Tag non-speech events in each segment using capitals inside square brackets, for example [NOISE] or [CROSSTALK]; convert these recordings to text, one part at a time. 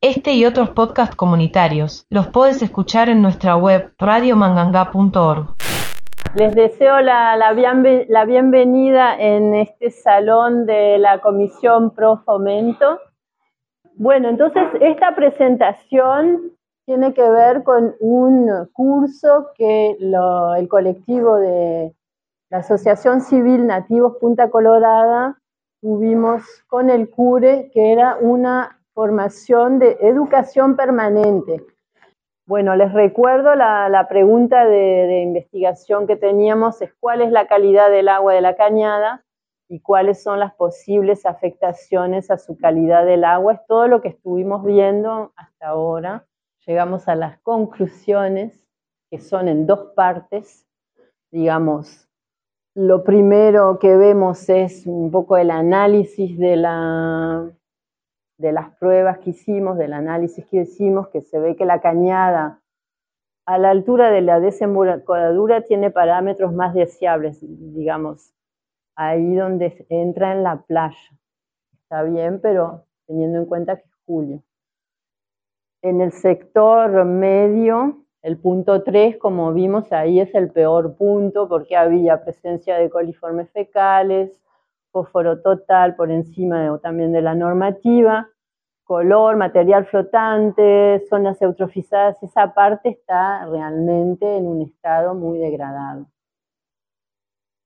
Este y otros podcasts comunitarios los puedes escuchar en nuestra web radiomanganga.org. Les deseo la, la, bienvenida en este salón de la Comisión Pro Fomento. Bueno, entonces esta presentación tiene que ver con un curso que el colectivo de la Asociación Civil Nativos Punta Colorada tuvimos con el CURE, que era una formación de educación permanente. Bueno, les recuerdo la, pregunta de, investigación que teníamos, es cuál es la calidad del agua de la cañada y cuáles son las posibles afectaciones a su calidad del agua. Es todo lo que estuvimos viendo hasta ahora. Llegamos a las conclusiones, que son en dos partes, digamos, lo primero que vemos es un poco el análisis de, la, de las pruebas que hicimos, del análisis que hicimos, que se ve que la cañada a la altura de la desembocadura tiene parámetros más deseables, digamos, ahí donde entra en la playa. Está bien, pero teniendo en cuenta que es julio. En el sector medio el punto 3, como vimos ahí, es el peor punto porque había presencia de coliformes fecales, fósforo total por encima o también de la normativa, color, material flotante, zonas eutrofizadas, esa parte está realmente en un estado muy degradado.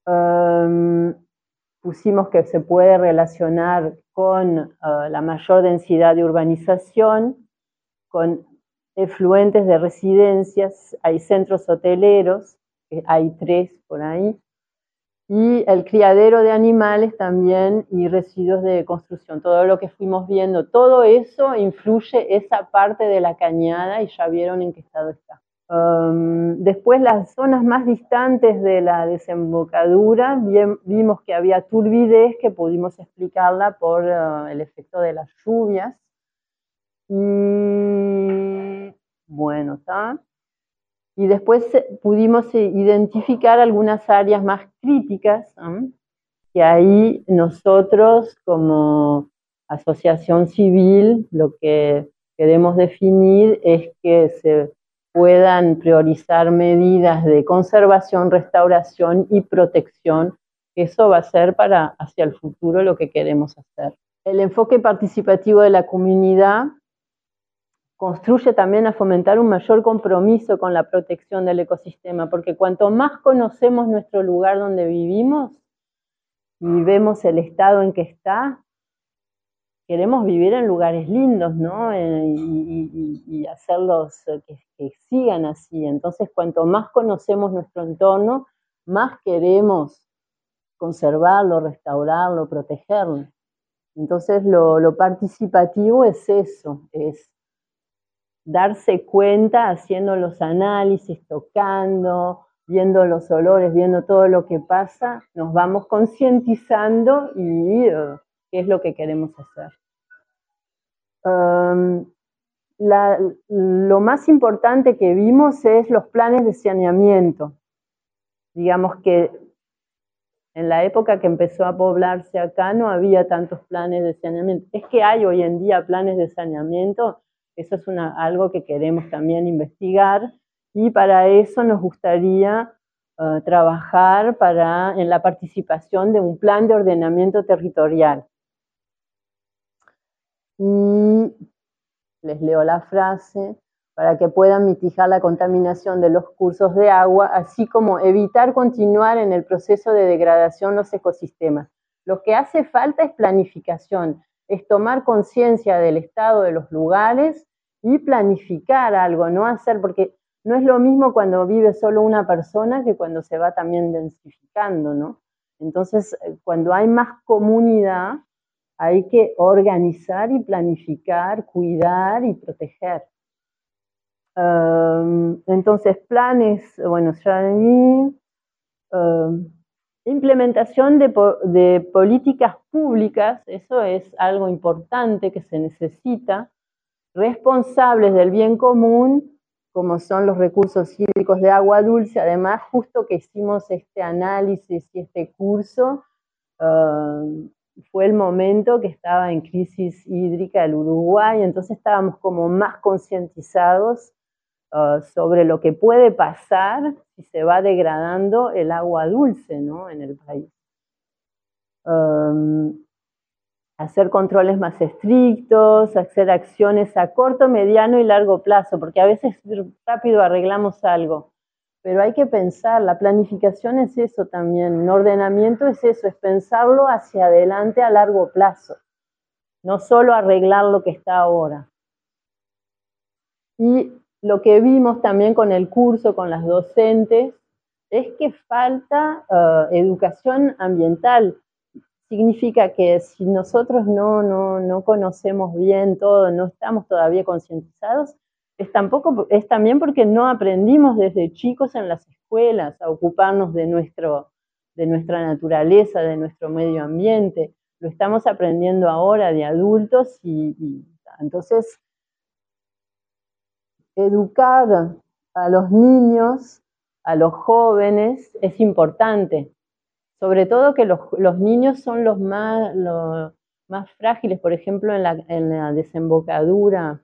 Um, pusimos que se puede relacionar con uh, la mayor densidad de urbanización, con efluentes de residencias, hay centros hoteleros, hay tres por ahí, y el criadero de animales también y residuos de construcción. Todo lo que fuimos viendo, todo eso influye esa parte de la cañada y ya vieron en qué estado está. Um, después las zonas más distantes de la desembocadura, vimos que había turbidez que pudimos explicarla por uh, el efecto de las lluvias. Y bueno, ¿está? Y después eh, pudimos eh, identificar algunas áreas más críticas, que ahí nosotros como asociación civil lo que queremos definir es que se puedan priorizar medidas de conservación, restauración y protección. Eso va a ser para hacia el futuro lo que queremos hacer. El enfoque participativo de la comunidad construye también a fomentar un mayor compromiso con la protección del ecosistema, porque cuanto más conocemos nuestro lugar donde vivimos y vemos el estado en que está, queremos vivir en lugares lindos, ¿no? Eh, y, hacerlos eh, que, sigan así. Entonces, cuanto más conocemos nuestro entorno, más queremos conservarlo, restaurarlo, protegerlo. Entonces, lo participativo es eso, es darse cuenta haciendo los análisis, tocando, viendo los olores, viendo todo lo que pasa, nos vamos concientizando y qué es lo que queremos hacer. Um, lo más importante que vimos es los planes de saneamiento. Digamos que en la época que empezó a poblarse acá no había tantos planes de saneamiento. Es que hay hoy en día planes de saneamiento, eso es algo que queremos también investigar y para eso nos gustaría uh, trabajar para, en la participación de un plan de ordenamiento territorial. Y les leo la frase, para que puedan mitigar la contaminación de los cursos de agua, así como evitar continuar en el proceso de degradación de los ecosistemas. Lo que hace falta es planificación, es tomar conciencia del estado de los lugares y planificar algo, no hacer, porque no es lo mismo cuando vive solo una persona que cuando se va también densificando, ¿no? Entonces, eh, cuando hay más comunidad, hay que organizar y planificar, cuidar y proteger. entonces, planes, bueno, ya Implementación de, políticas públicas, eso es algo importante que se necesita, responsables del bien común, como son los recursos hídricos de agua dulce. Además, justo que hicimos este análisis y este curso, fue el momento que estaba en crisis hídrica el Uruguay, entonces estábamos como más concientizados uh, sobre lo que puede pasar si se va degradando el agua dulce ¿no? en el país. Hacer controles más estrictos, hacer acciones a corto, mediano y largo plazo, porque a veces rápido arreglamos algo, pero hay que pensar, la planificación es eso también, un ordenamiento es eso, es pensarlo hacia adelante a largo plazo, no solo arreglar lo que está ahora. Y lo que vimos también con el curso, con las docentes, es que falta uh, educación ambiental, significa que si nosotros no, no, no, conocemos bien todo, no estamos todavía concientizados, es, tampoco, es también porque no aprendimos desde chicos en las escuelas a ocuparnos de, nuestro, de nuestra naturaleza, de nuestro medio ambiente. Lo estamos aprendiendo ahora de adultos y, y entonces educar a los niños, a los jóvenes, es importante sobre todo que los, niños son los más, más frágiles, por ejemplo, en la, desembocadura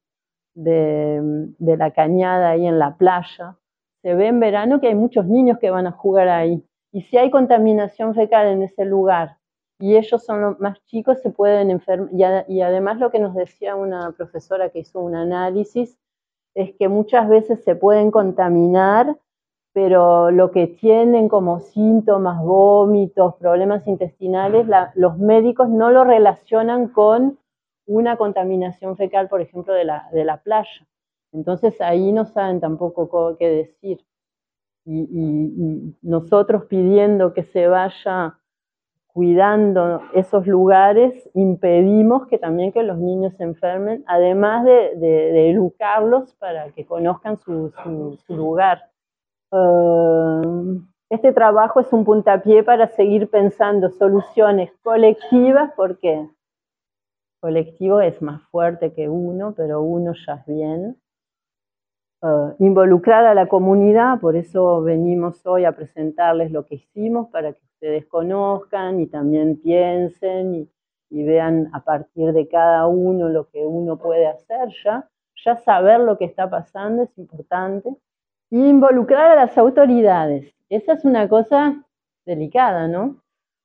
de, la cañada ahí en la playa. Se ve en verano que hay muchos niños que van a jugar ahí. Y si hay contaminación fecal en ese lugar y ellos son los más chicos, se pueden enfermar. y además lo que nos decía una profesora que hizo un análisis es que muchas veces se pueden contaminar pero lo que tienen como síntomas, vómitos, problemas intestinales, los médicos no lo relacionan con una contaminación fecal, por ejemplo, de la, de la playa. Entonces ahí no saben tampoco qué decir. Y, nosotros pidiendo que se vaya cuidando esos lugares, impedimos que también que los niños se enfermen, además de, educarlos para que conozcan su lugar. Eh, este trabajo es un puntapié para seguir pensando soluciones colectivas porque colectivo es más fuerte que uno, pero uno ya es bien. Eh, involucrar a la comunidad, por eso venimos hoy a presentarles lo que hicimos para que ustedes conozcan y también piensen y, y vean a partir de cada uno lo que uno puede hacer ya. Ya saber lo que está pasando es importante involucrar a las autoridades. Esa es una cosa delicada, ¿no?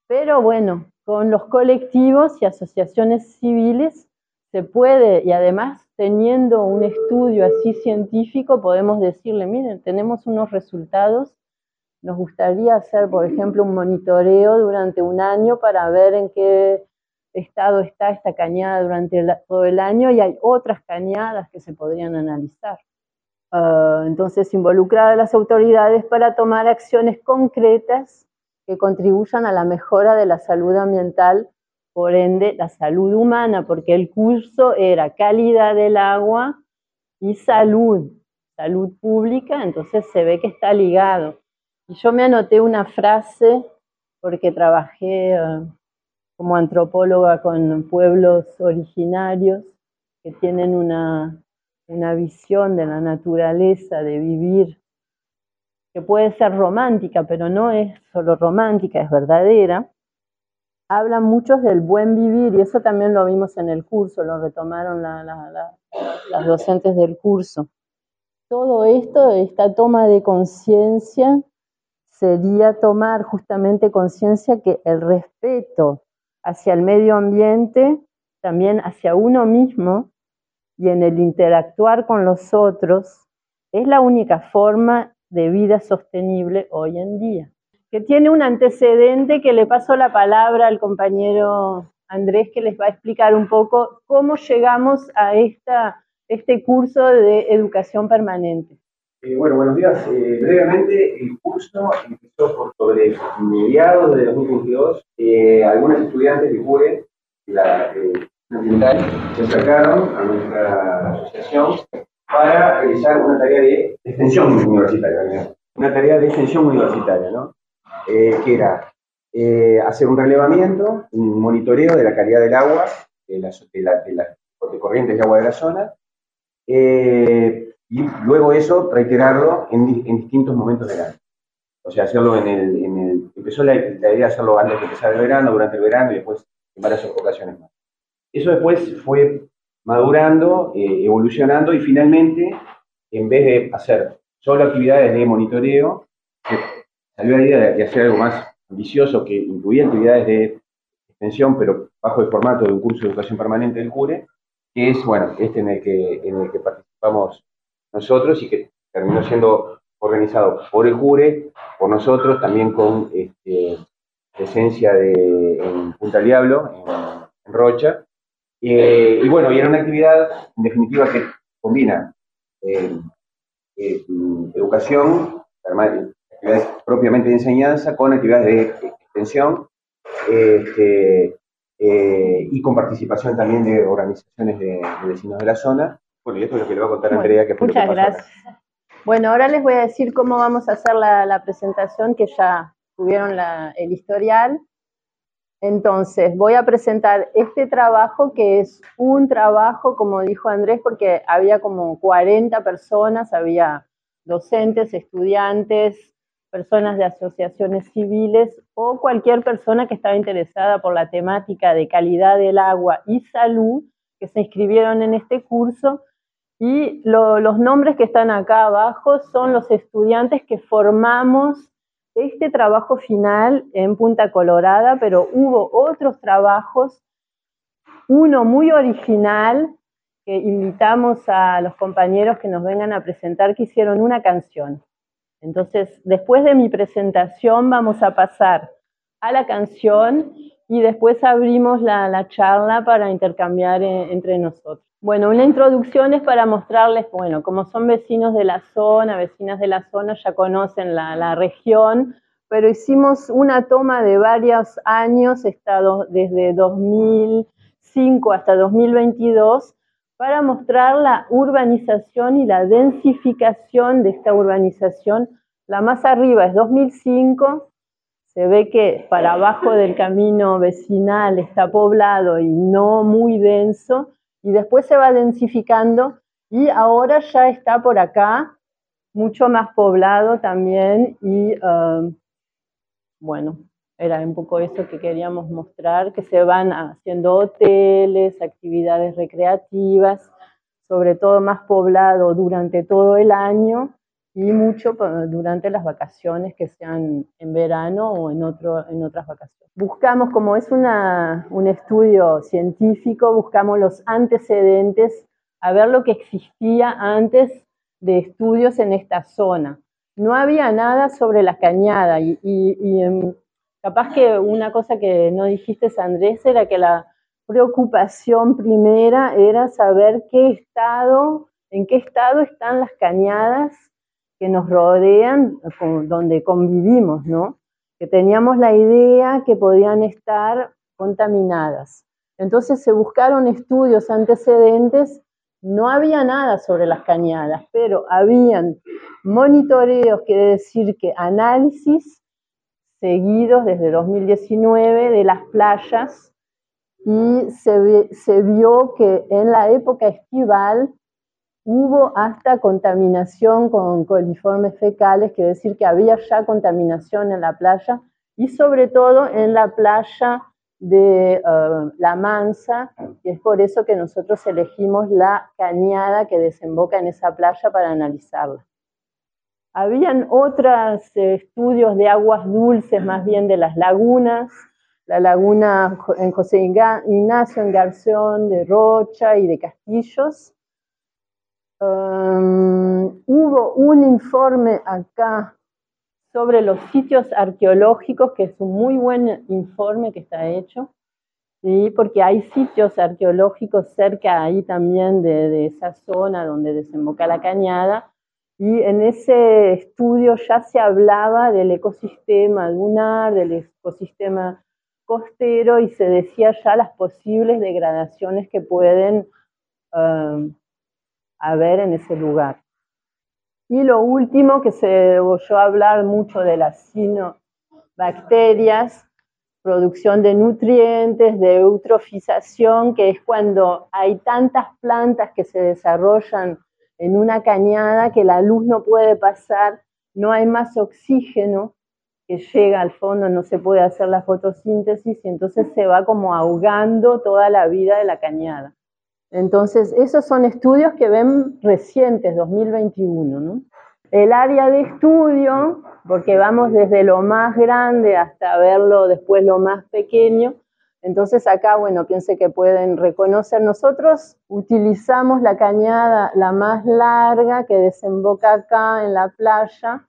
Pero bueno, con los colectivos y asociaciones civiles se puede, y además teniendo un estudio así científico, podemos decirle, miren, tenemos unos resultados, nos gustaría hacer, por ejemplo, un monitoreo durante un año para ver en qué estado está esta cañada durante todo el año y hay otras cañadas que se podrían analizar. Ah, entonces, involucrar a las autoridades para tomar acciones concretas que contribuyan a la mejora de la salud ambiental, por ende, la salud humana, porque el curso era calidad del agua y salud, salud pública, entonces se ve que está ligado. Y yo me anoté una frase porque trabajé ah, como antropóloga con pueblos originarios que tienen una una visión de la naturaleza, de vivir, que puede ser romántica, pero no es solo romántica, es verdadera, hablan muchos del buen vivir y eso también lo vimos en el curso, lo retomaron las docentes del curso. Todo esto, esta toma de conciencia, sería tomar justamente conciencia que el respeto hacia el medio ambiente, también hacia uno mismo, y en el interactuar con los otros es la única forma de vida sostenible hoy en día. Que tiene un antecedente que le paso la palabra al compañero Andrés que les va a explicar un poco cómo llegamos a esta, este curso de educación permanente. Eh, bueno, buenos días. Eh, brevemente, el curso empezó por sobre mediados de 2022. Eh, algunos estudiantes de CUE, la, ambiental se acercaron a nuestra asociación para realizar una tarea de extensión universitaria, una tarea de extensión universitaria, ¿no? Que era hacer un relevamiento, un monitoreo de la calidad del agua, de, las corrientes de agua de la zona, y luego eso reiterarlo en, distintos momentos del año. O sea, hacerlo en el, en el empezó la, idea de hacerlo antes de empezar el verano, durante el verano y después en varias ocasiones más. Eso después fue madurando, eh, evolucionando y finalmente, en vez de hacer solo actividades de monitoreo, salió la idea de, hacer algo más ambicioso que incluía actividades de extensión, pero bajo el formato de un curso de educación permanente del CURE, que es, bueno, este en el que, en el que participamos nosotros y que terminó siendo organizado por el CURE, por nosotros, también con este, presencia de, en Punta Diablo, en, Rocha. Eh, y bueno, y era una actividad, en definitiva, que combina eh, eh, educación, actividades propiamente de enseñanza, con actividades de extensión este, y con participación también de organizaciones de, vecinos de la zona. Bueno, y esto es lo que le va a contar Andrea, que fue Muchas gracias. Bueno, ahora les voy a decir cómo vamos a hacer la presentación que ya tuvieron el historial. Entonces, voy a presentar este trabajo, que es un trabajo, como dijo Andrés, porque había como 40 personas, había docentes, estudiantes, personas de asociaciones civiles o cualquier persona que estaba interesada por la temática de calidad del agua y salud, que se inscribieron en este curso. Y los nombres que están acá abajo son los estudiantes que formamos este trabajo final en Punta Colorada, pero hubo otros trabajos, uno muy original, que invitamos a los compañeros que nos vengan a presentar, que hicieron una canción. Entonces, después de mi presentación vamos a pasar a la canción y después abrimos la, charla para intercambiar eh, entre nosotros. Bueno, una introducción es para mostrarles, bueno, como son vecinos de la zona, vecinas de la zona, ya conocen la, región, pero hicimos una toma de varios años, estado desde 2005 hasta 2022, para mostrar la urbanización y la densificación de esta urbanización. La más arriba es 2005, se ve que para abajo del camino vecinal está poblado y no muy denso, y después se va densificando y ahora ya está por acá mucho más poblado también y um, bueno, era un poco eso que queríamos mostrar, que se van haciendo hoteles, actividades recreativas, sobre todo más poblado durante todo el año y mucho durante las vacaciones que sean en verano o en, otro, en otras vacaciones. Buscamos, como es una, un estudio científico, buscamos los antecedentes a ver lo que existía antes de estudios en esta zona. No había nada sobre la cañada y, y, capaz que una cosa que no dijiste, Andrés, era que la preocupación primera era saber qué estado, en qué estado están las cañadas que nos rodean, donde convivimos, ¿no? Que teníamos la idea que podían estar contaminadas. Entonces se buscaron estudios antecedentes, no había nada sobre las cañadas, pero habían monitoreos, quiere decir que análisis seguidos desde 2019 de las playas y se, se vio que en la época estival Hubo hasta contaminación con coliformes fecales, quiere decir que había ya contaminación en la playa y sobre todo en la playa de eh, La Mansa, y es por eso que nosotros elegimos la cañada que desemboca en esa playa para analizarla. Habían otros estudios de aguas dulces, más bien de las lagunas, la laguna en José Ignacio, en Garzón, de Rocha y de Castillos, Um, hubo un informe acá sobre los sitios arqueológicos, que es un muy buen informe que está hecho, ¿sí? porque hay sitios arqueológicos cerca ahí también de, de esa zona donde desemboca la cañada, y en ese estudio ya se hablaba del ecosistema lunar, del ecosistema costero, y se decía ya las posibles degradaciones que pueden um, a ver en ese lugar. Y lo último que se oyó hablar mucho de las bacterias, producción de nutrientes, de eutrofización, que es cuando hay tantas plantas que se desarrollan en una cañada que la luz no puede pasar, no hay más oxígeno, que llega al fondo, no se puede hacer la fotosíntesis y entonces se va como ahogando toda la vida de la cañada. Entonces, esos son estudios que ven recientes, 2021. ¿no? El área de estudio, porque vamos desde lo más grande hasta verlo después lo más pequeño, entonces acá, bueno, piense que pueden reconocer, nosotros utilizamos la cañada la más larga que desemboca acá en la playa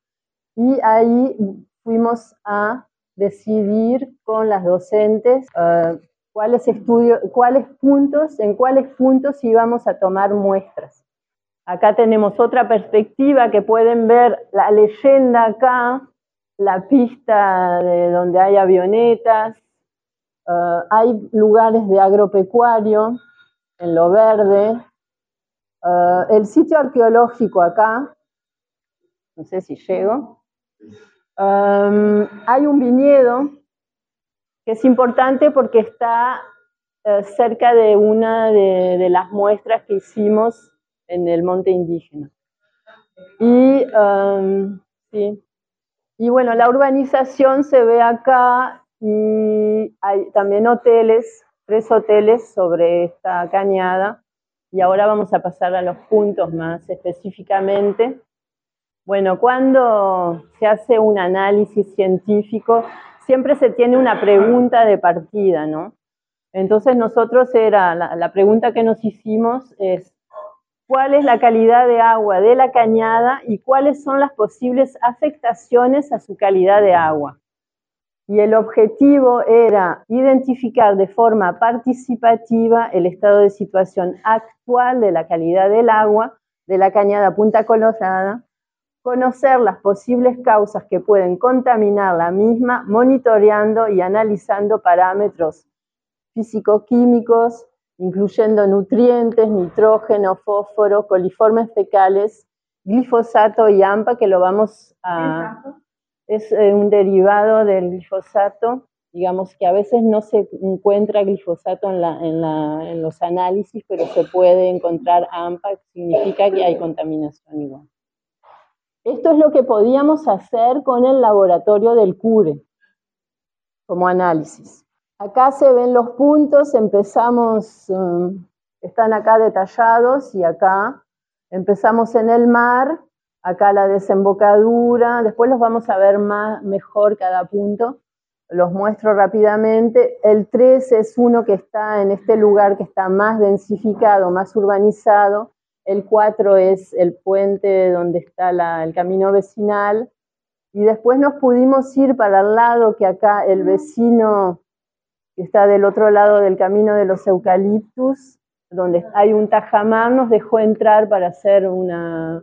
y ahí fuimos a decidir con las docentes uh, cuáles estudios, cuáles puntos, en cuáles puntos íbamos a tomar muestras. Acá tenemos otra perspectiva que pueden ver la leyenda acá, la pista de donde hay avionetas, Uh, hay lugares de agropecuario en lo verde. Uh, el sitio arqueológico acá, no sé si llego. Um, hay un viñedo que es importante porque está uh, cerca de una de, de, las muestras que hicimos en el monte indígena. Y, um, sí. y bueno, la urbanización se ve acá y hay también hoteles, tres hoteles sobre esta cañada. Y ahora vamos a pasar a los puntos más específicamente. Bueno, cuando se hace un análisis científico, siempre se tiene una pregunta de partida, ¿no? Entonces nosotros era, la, la pregunta que nos hicimos es, ¿cuál es la calidad de agua de la cañada y cuáles son las posibles afectaciones a su calidad de agua? y el objetivo era identificar de forma participativa el estado de situación actual de la calidad del agua de la cañada Punta Colorada, conocer las posibles causas que pueden contaminar la misma, monitoreando y analizando parámetros físico-químicos, incluyendo nutrientes, nitrógeno, fósforo, coliformes fecales, glifosato y AMPA, que lo vamos a es eh, un derivado del glifosato, digamos que a veces no se encuentra glifosato en, la, en, la, en los análisis, pero se puede encontrar AMPA, significa que hay contaminación igual. Esto es lo que podíamos hacer con el laboratorio del CURE, como análisis. Acá se ven los puntos, empezamos, um, están acá detallados y acá empezamos en el mar, acá la desembocadura, después los vamos a ver más, mejor cada punto, los muestro rápidamente. El 3 es uno que está en este lugar que está más densificado, más urbanizado. El 4 es el puente donde está la, el camino vecinal. Y después nos pudimos ir para el lado que acá el vecino que está del otro lado del camino de los eucaliptus, donde hay un tajamar, nos dejó entrar para hacer una,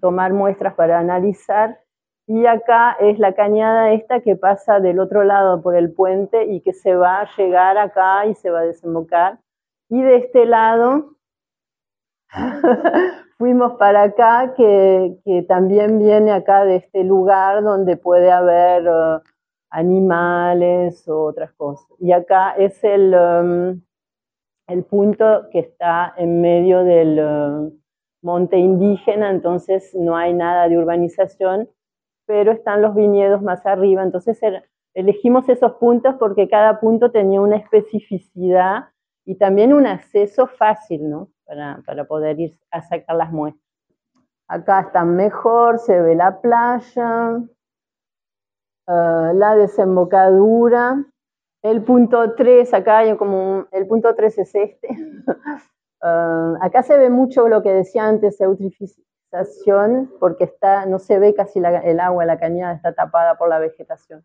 tomar muestras para analizar. Y acá es la cañada esta que pasa del otro lado por el puente y que se va a llegar acá y se va a desembocar. Y de este lado [LAUGHS] fuimos para acá, que, también viene acá de este lugar donde puede haber uh, animales o otras cosas. Y acá es el, um, el punto que está en medio del... Uh, monte indígena, entonces no hay nada de urbanización, pero están los viñedos más arriba. Entonces elegimos esos puntos porque cada punto tenía una especificidad y también un acceso fácil, ¿no? Para, para poder ir a sacar las muestras. Acá están mejor, se ve la playa, uh, la desembocadura. El punto 3, acá hay como el punto 3 es este, Uh, [LAUGHS] acá se ve mucho lo que decía antes, eutrificación, porque está, no se ve casi el agua, la cañada está tapada por la vegetación.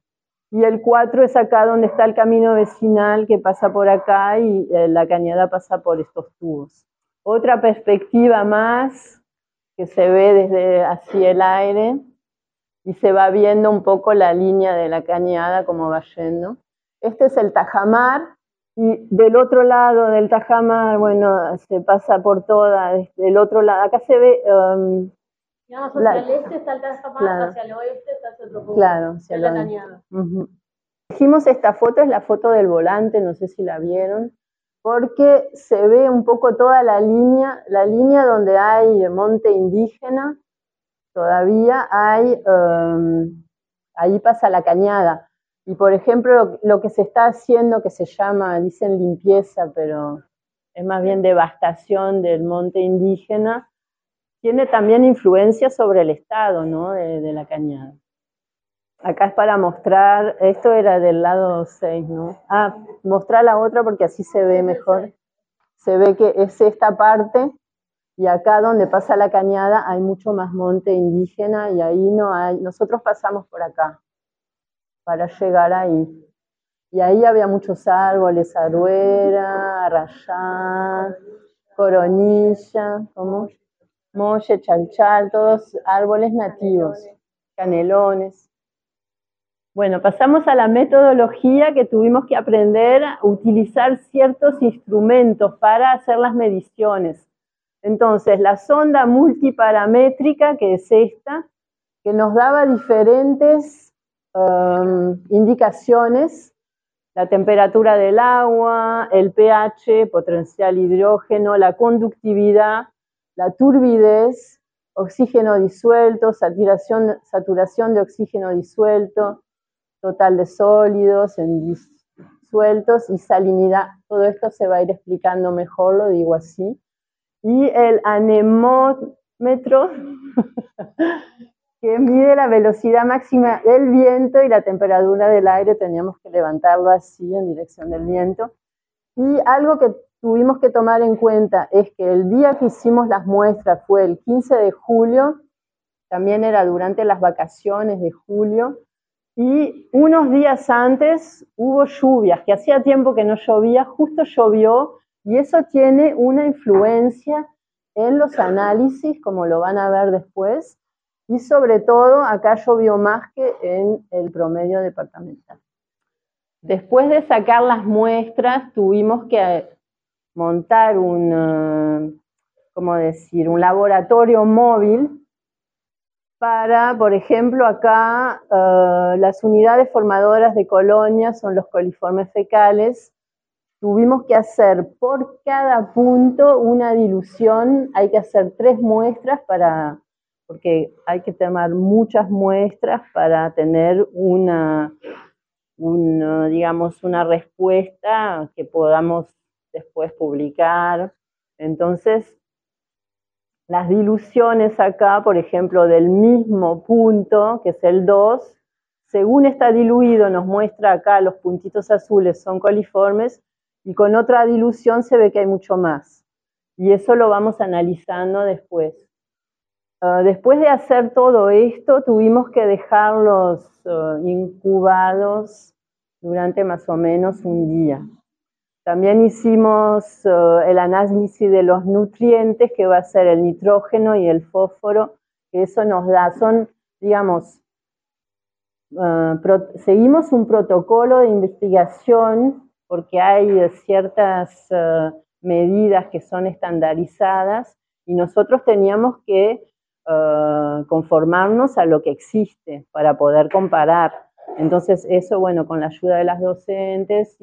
Y el 4 es acá donde está el camino vecinal que pasa por acá y eh, la cañada pasa por estos tubos. Otra perspectiva más que se ve desde hacia el aire y se va viendo un poco la línea de la cañada como va yendo. Este es el Tajamar, y del otro lado del Tajamar, bueno, se pasa por toda, del otro lado, acá se ve... Um, Digamos, hacia la, el este está el claro, hacia el oeste está el otro punto. Claro, hacia la cañada. Uh -huh. Dijimos esta foto, es la foto del volante, no sé si la vieron, porque se ve un poco toda la línea, la línea donde hay monte indígena, todavía hay um, ahí pasa la cañada. Y por ejemplo, lo, que se está haciendo, que se llama, dicen limpieza, pero es más bien devastación del monte indígena, tiene también influencia sobre el estado ¿no? de, la cañada. Acá es para mostrar, esto era del lado 6, ¿no? Ah, mostrar la otra porque así se ve mejor. Se ve que es esta parte y acá donde pasa la cañada hay mucho más monte indígena y ahí no hay, nosotros pasamos por acá para llegar ahí. Y ahí había muchos árboles, aruera, arrayán, coronilla, ¿cómo? Molle, chalchal, todos árboles nativos, canelones. Bueno, pasamos a la metodología que tuvimos que aprender a utilizar ciertos instrumentos para hacer las mediciones. Entonces, la sonda multiparamétrica, que es esta, que nos daba diferentes um, indicaciones, la temperatura del agua, el pH, potencial hidrógeno, la conductividad, la turbidez, oxígeno disuelto, saturación, saturación de oxígeno disuelto, total de sólidos en disueltos y salinidad. Todo esto se va a ir explicando mejor, lo digo así. Y el anemómetro, [LAUGHS] que mide la velocidad máxima del viento y la temperatura del aire, teníamos que levantarlo así en dirección del viento. Y algo que tuvimos que tomar en cuenta es que el día que hicimos las muestras fue el 15 de julio, también era durante las vacaciones de julio, y unos días antes hubo lluvias, que hacía tiempo que no llovía, justo llovió, y eso tiene una influencia en los análisis, como lo van a ver después, y sobre todo acá llovió más que en el promedio departamental. Después de sacar las muestras, tuvimos que montar un, eh, ¿cómo decir? un laboratorio móvil para, por ejemplo, acá eh, las unidades formadoras de colonias son los coliformes fecales. Tuvimos que hacer por cada punto una dilución, hay que hacer tres muestras para, porque hay que tomar muchas muestras para tener una, una digamos, una respuesta que podamos después publicar. Entonces, las diluciones acá, por ejemplo, del mismo punto, que es el 2, según está diluido, nos muestra acá los puntitos azules son coliformes y con otra dilución se ve que hay mucho más. Y eso lo vamos analizando después. Ah, después de hacer todo esto, tuvimos que dejarlos ah, incubados durante más o menos un día. También hicimos eh, el análisis de los nutrientes, que va a ser el nitrógeno y el fósforo, que eso nos da, son, digamos, eh, seguimos un protocolo de investigación porque hay ciertas eh, medidas que son estandarizadas y nosotros teníamos que conformarnos a lo que existe para poder comparar. Entonces, eso, bueno, con la ayuda de las docentes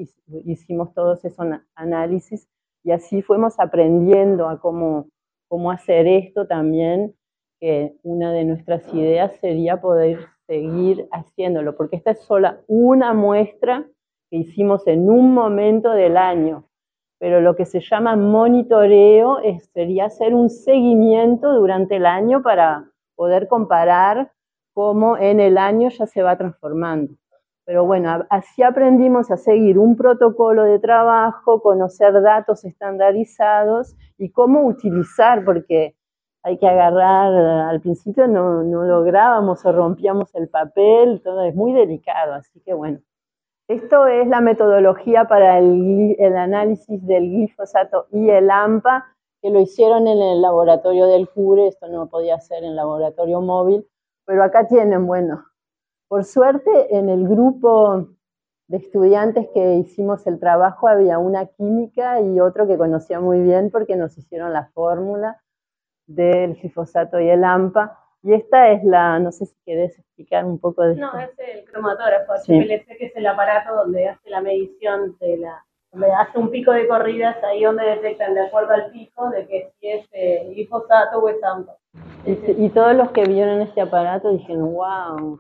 hicimos todos esos análisis y así fuimos aprendiendo a cómo, cómo hacer esto también, que una de nuestras ideas sería poder seguir haciéndolo, porque esta es sola una muestra que hicimos en un momento del año, pero lo que se llama monitoreo sería hacer un seguimiento durante el año para poder comparar cómo en el año ya se va transformando. Pero bueno, así aprendimos a seguir un protocolo de trabajo, conocer datos estandarizados y cómo utilizar, porque hay que agarrar, al principio no, lográbamos o rompíamos el papel, todo es muy delicado, así que bueno. Esto es la metodología para el, análisis del glifosato y el AMPA, que lo hicieron en el laboratorio del CURE, esto no podía ser en laboratorio móvil, pero acá tienen, bueno, por suerte en el grupo de estudiantes que hicimos el trabajo había una química y otro que conocía muy bien porque nos hicieron la fórmula del glifosato y el AMPA. Y esta es la, no sé si querés explicar un poco de No, es el cromatógrafo, HPLC, que es el aparato donde hace la medición de la, hace un pico de corridas, ahí donde detectan de acuerdo al pico de que si es eh, glifosato o es AMPA. Y, todos los que vieron este aparato dijeron, wow,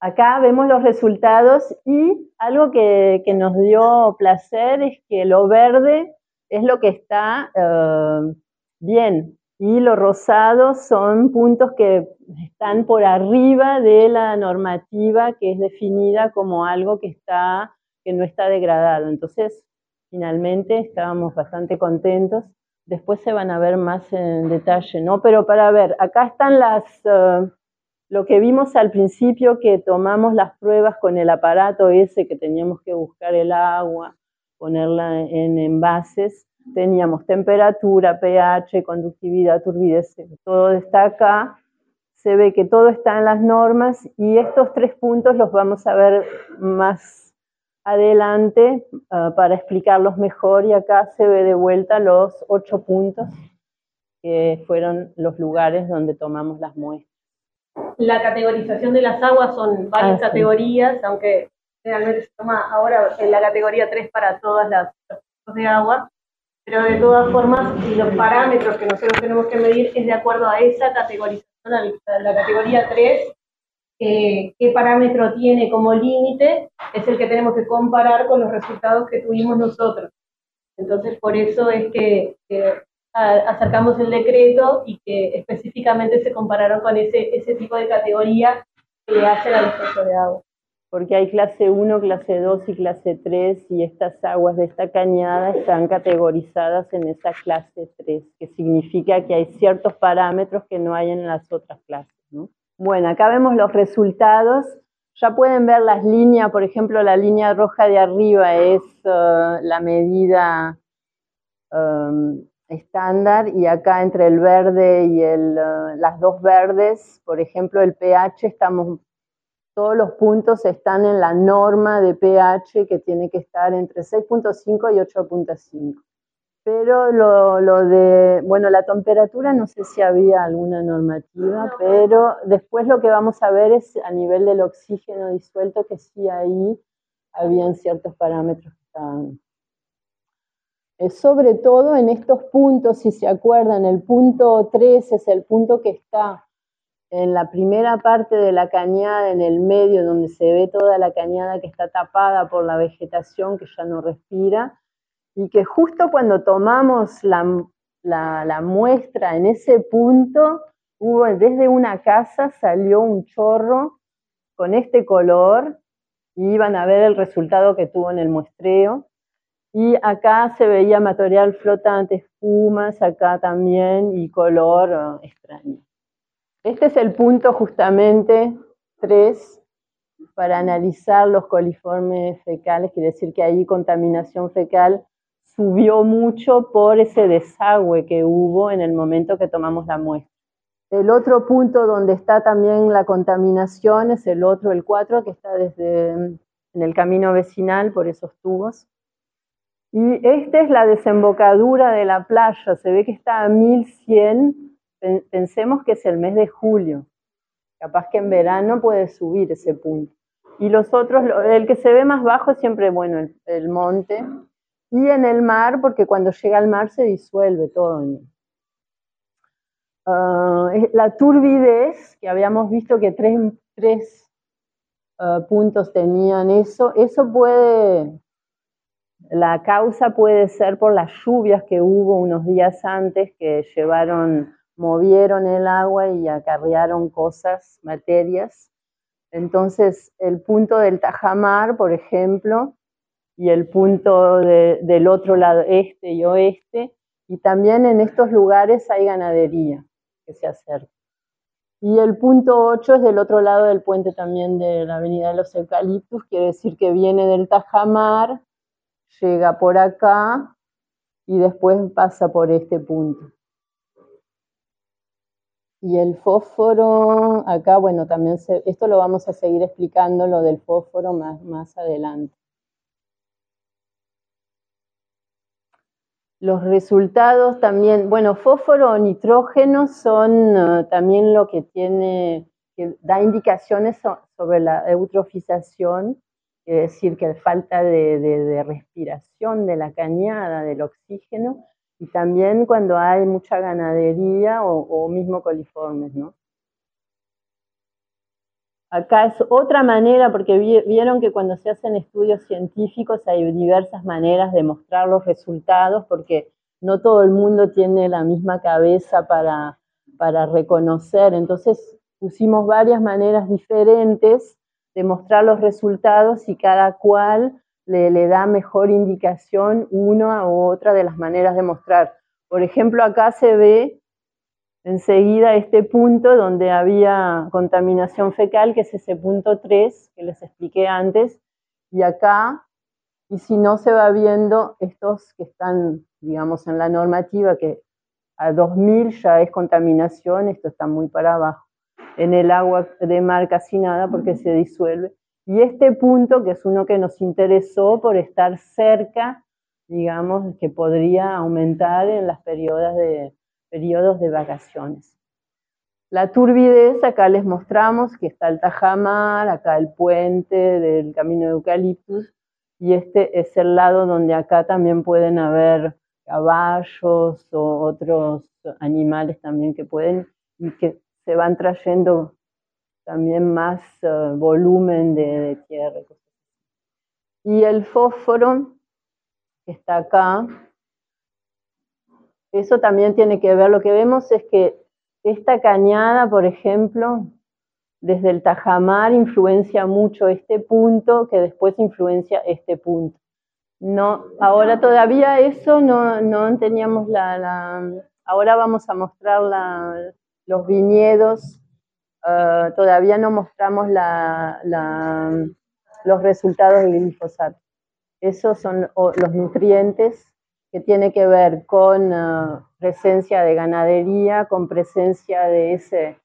acá vemos los resultados y algo que, nos dio placer es que lo verde es lo que está eh, bien y lo rosado son puntos que están por arriba de la normativa que es definida como algo que, está, que no está degradado. Entonces, finalmente estábamos bastante contentos. Después se van a ver más en detalle, ¿no? Pero para ver, acá están las, eh, lo que vimos al principio, que tomamos las pruebas con el aparato ese que teníamos que buscar el agua, ponerla en envases, teníamos temperatura, pH, conductividad, turbidez, todo está acá, se ve que todo está en las normas y estos tres puntos los vamos a ver más adelante ah, para explicarlos mejor. Y acá se ve de vuelta los ocho puntos que fueron los lugares donde tomamos las muestras. La categorización de las aguas son varias ah, categorías, aunque realmente se toma ahora en la categoría 3 para todas las tipos de agua, pero de todas formas los parámetros que nosotros tenemos que medir es de acuerdo a esa categorización, a la categoría 3 qué parámetro tiene como límite, es el que tenemos que comparar con los resultados que tuvimos nosotros. Entonces, por eso es que, acercamos el decreto y que específicamente se compararon con ese, ese tipo de categoría que hace la dispersión de agua. Porque hay clase 1, clase 2 y clase 3 y estas aguas de esta cañada están categorizadas en esa clase 3, que significa que hay ciertos parámetros que no hay en las otras clases. ¿no? Bueno, acá vemos los resultados. Ya pueden ver las líneas, por ejemplo, la línea roja de arriba es uh, la medida um, estándar y acá entre el verde y el, uh, las dos verdes, por ejemplo, el pH, estamos, todos los puntos están en la norma de pH que tiene que estar entre 6.5 y 8.5. Pero lo, de, bueno, la temperatura no sé si había alguna normativa, pero después lo que vamos a ver es a nivel del oxígeno disuelto que sí ahí habían ciertos parámetros que estaban. sobre todo en estos puntos, si se acuerdan, el punto 3 es el punto que está en la primera parte de la cañada, en el medio, donde se ve toda la cañada que está tapada por la vegetación que ya no respira y que justo cuando tomamos la, muestra en ese punto, hubo, desde una casa salió un chorro con este color y iban a ver el resultado que tuvo en el muestreo. Y acá se veía material flotante, espumas, acá también, y color eh, extraño. Este es el punto justamente 3 para analizar los coliformes fecales, quiere decir que hay contaminación fecal subió mucho por ese desagüe que hubo en el momento que tomamos la muestra. El otro punto donde está también la contaminación es el otro, el 4, que está desde en el camino vecinal por esos tubos. Y esta es la desembocadura de la playa, se ve que está a 1100, pensemos que es el mes de julio, capaz que en verano puede subir ese punto. Y los otros, el que se ve más bajo es siempre, bueno, el monte, y en el mar, porque cuando llega al mar se disuelve todo. Ah, la turbidez, que habíamos visto que tres, ah, puntos tenían eso, eso puede, la causa puede ser por las lluvias que hubo unos días antes que llevaron, movieron el agua y acarrearon cosas, materias. Entonces, el punto del Tajamar, por ejemplo, y el punto del otro lado, este y oeste, y también en estos lugares hay ganadería que se acerca. Y el punto 8 es del otro lado del puente también de la Avenida de los Eucaliptus, quiere decir que viene del Tajamar, llega por acá y después pasa por este punto. Y el fósforo, acá, bueno, también esto lo vamos a seguir explicando, lo del fósforo más, más adelante. Los resultados también, bueno, fósforo o nitrógeno son eh, también lo que tiene, que da indicaciones sobre la eutrofización, es decir, que falta de, respiración de la cañada, del oxígeno, y también cuando hay mucha ganadería o, mismo coliformes, ¿no? Acá es otra manera, porque vieron que cuando se hacen estudios científicos hay diversas maneras de mostrar los resultados, porque no todo el mundo tiene la misma cabeza para, para reconocer. Entonces pusimos varias maneras diferentes de mostrar los resultados y cada cual le, le da mejor indicación una u otra de las maneras de mostrar. Por ejemplo, acá se ve enseguida este punto donde había contaminación fecal, que es ese punto 3 que les expliqué antes, y acá, y si no se va viendo estos que están, digamos, en la normativa, que a 2000 ya es contaminación, esto está muy para abajo. En el agua de mar casi nada porque se disuelve. Y este punto, que es uno que nos interesó por estar cerca, digamos, que podría aumentar en las periodos de, periodos de vacaciones. La turbidez, acá les mostramos que está el Tajamar, acá el puente del camino de Eucaliptus, y este es el lado donde acá también pueden haber caballos o otros animales también que pueden y que se van trayendo también más eh, volumen de, tierra. Y el fósforo que está acá, eso también tiene que ver, lo que vemos es que esta cañada, por ejemplo, desde el Tajamar influencia mucho este punto que después influencia este punto. No, ahora todavía eso no, no teníamos la, Ahora vamos a mostrar los viñedos Ah, todavía no mostramos los resultados del glifosato. Esos son los nutrientes que tienen que ver con ah, presencia de ganadería, con presencia de esa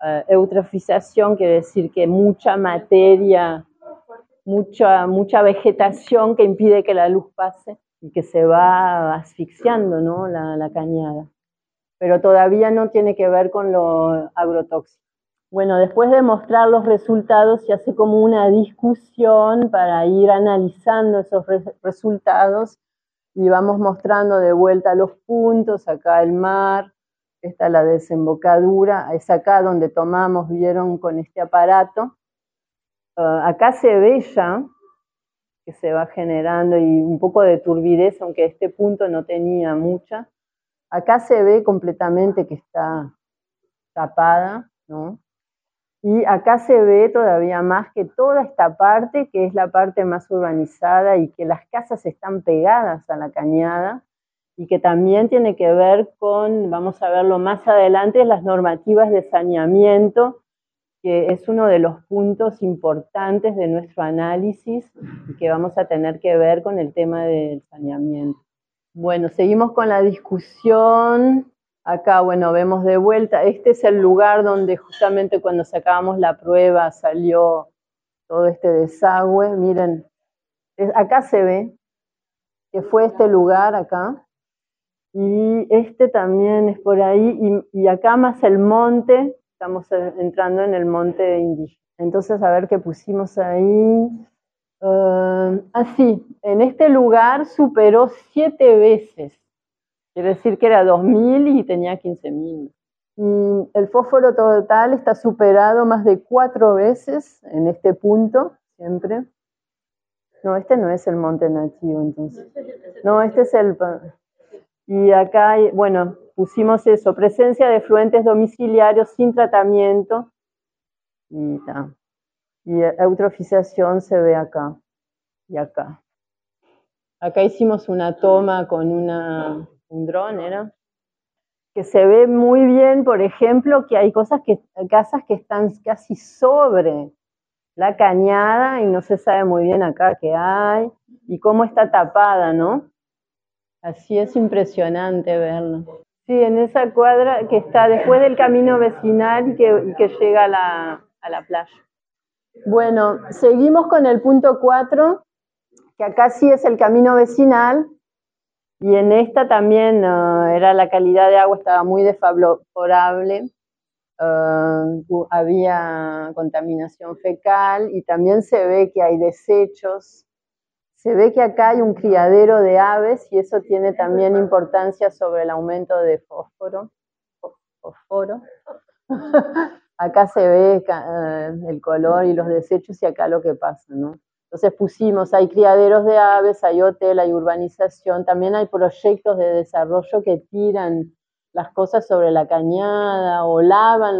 ah, eutrofización, quiere decir que mucha materia, mucha, mucha vegetación que impide que la luz pase y que se va asfixiando ¿no? la, la cañada. Pero todavía no tiene que ver con lo agrotóxico. Bueno, después de mostrar los resultados se hace como una discusión para ir analizando esos resultados y vamos mostrando de vuelta los puntos, acá el mar, esta la desembocadura, es acá donde tomamos, vieron con este aparato. Ah, acá se ve ya que se va generando y un poco de turbidez, aunque este punto no tenía mucha. Acá se ve completamente que está tapada, ¿no? Y acá se ve todavía más que toda esta parte, que es la parte más urbanizada y que las casas están pegadas a la cañada y que también tiene que ver con, vamos a verlo más adelante, las normativas de saneamiento, que es uno de los puntos importantes de nuestro análisis y que vamos a tener que ver con el tema del saneamiento. Bueno, seguimos con la discusión Acá, bueno, vemos de vuelta, este es el lugar donde justamente cuando sacábamos la prueba salió todo este desagüe. Miren, acá se ve que fue este lugar acá. Y este también es por ahí. Y, acá más el monte, estamos entrando en el monte indígena. Entonces, a ver qué pusimos ahí. Así, en este lugar superó siete veces Quiere decir que era 2.000 y tenía 15.000. Y el fósforo total está superado más de cuatro veces en este punto, siempre. No, este no es el monte nativo, entonces. No, este es el... Y acá, bueno, pusimos eso, presencia de fluentes domiciliarios sin tratamiento. Y, y eutrofización se ve acá y acá. Acá hicimos una toma con una un dron era, que se ve muy bien, por ejemplo, que hay cosas que, casas que están casi sobre la cañada y no se sabe muy bien acá qué hay y cómo está tapada, ¿no? Así es impresionante verlo. Sí, en esa cuadra que está después del camino vecinal y que, que llega a la, a la playa. Bueno, seguimos con el punto 4, que acá sí es el camino vecinal, y en esta también ah, era la calidad de agua estaba muy desfavorable, ah, había contaminación fecal y también se ve que hay desechos Se ve que acá hay un criadero de aves y eso tiene también importancia sobre el aumento de fósforo. fósforo. [LAUGHS] acá se ve eh, el color y los desechos y acá lo que pasa, ¿no? Entonces pusimos, hay criaderos de aves, hay hotel, hay urbanización, también hay proyectos de desarrollo que tiran las cosas sobre la cañada o lavan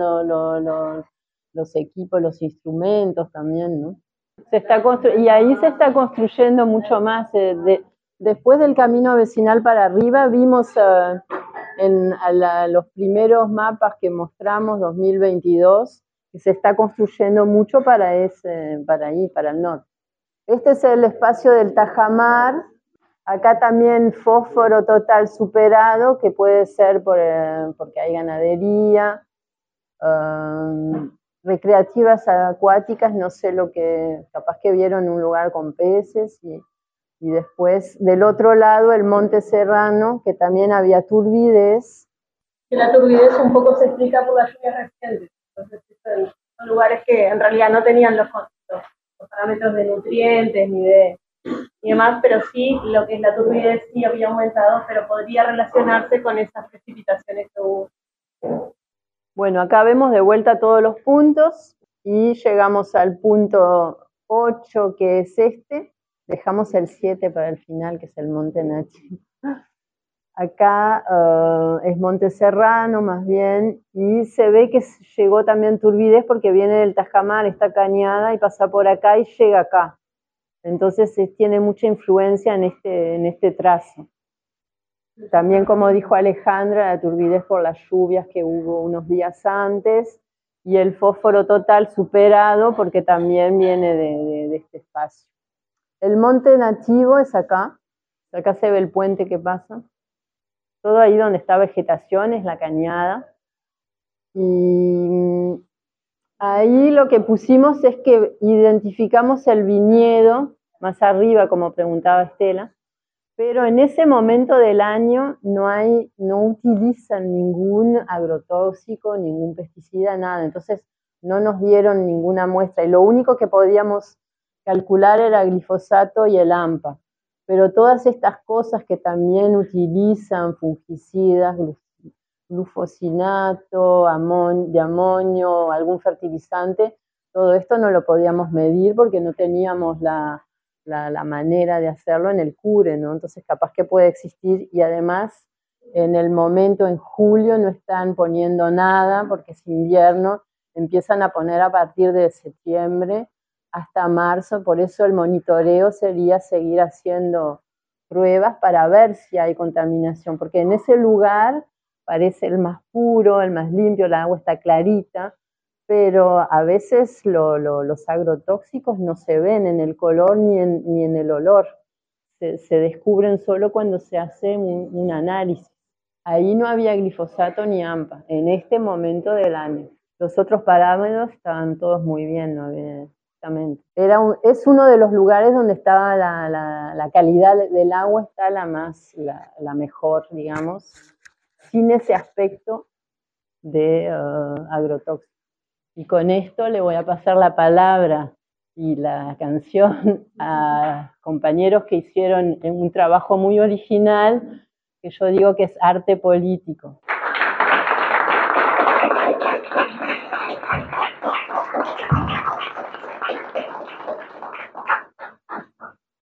los equipos, los instrumentos también, ¿no? Se está y ahí se está construyendo mucho más. Eh, después del camino vecinal para arriba vimos eh, en los primeros mapas que mostramos, 2022, que se está construyendo mucho para, ese, para ahí, para el norte. Este es el espacio del Tajamar. Acá también fósforo total superado, que puede ser por, eh, porque hay ganadería, um, recreativas acuáticas, no sé lo que, capaz que vieron un lugar con peces y, después del otro lado el Monte Serrano, que también había turbidez. la turbidez un poco se explica por las lluvias recientes. Entonces, son lugares que en realidad no tenían los, los parámetros de nutrientes ni de y demás, pero sí lo que es la turbidez sí había aumentado, pero podría relacionarse con esas precipitaciones que hubo. Bueno, acá vemos de vuelta todos los puntos y llegamos al punto 8 que es este. Dejamos el 7 para el final, que es el Monte Nachi. Acá uh, es Monte Serrano más bien, y se ve que llegó también Turbidez porque viene del Tajamar, está cañada y pasa por acá y llega acá. Entonces tiene mucha influencia en este, en este trazo. También, como dijo Alejandra, la turbidez por las lluvias que hubo unos días antes y el fósforo total superado porque también viene de, de este espacio. El monte nativo es acá, acá se ve el puente que pasa todo ahí donde está vegetación es la cañada. Y ahí lo que pusimos es que identificamos el viñedo más arriba, como preguntaba Estela, pero en ese momento del año no hay, no utilizan ningún agrotóxico, ningún pesticida, nada. Entonces no nos dieron ninguna muestra y lo único que podíamos calcular era glifosato y el AMPA pero todas estas cosas que también utilizan fungicidas, glufosinato, de amonio, algún fertilizante, todo esto no lo podíamos medir porque no teníamos la, manera de hacerlo en el cure, ¿no? Entonces capaz que puede existir y además en el momento, en julio, no están poniendo nada porque es invierno, empiezan a poner a partir de septiembre hasta marzo, por eso el monitoreo sería seguir haciendo pruebas para ver si hay contaminación, porque en ese lugar parece el más puro, el más limpio, la agua está clarita, pero a veces los agrotóxicos no se ven en el color ni en, el olor, se, descubren solo cuando se hace un, análisis. Ahí no había glifosato ni AMPA en este momento del año. Los otros parámetros estaban todos muy bien, no había, era es uno de los lugares donde estaba la, calidad del agua, está la más, la, mejor, digamos, sin ese aspecto de uh, agrotóxico. Y con esto le voy a pasar la palabra y la canción [LAUGHS] a compañeros que hicieron un trabajo muy original, que yo digo que es arte político.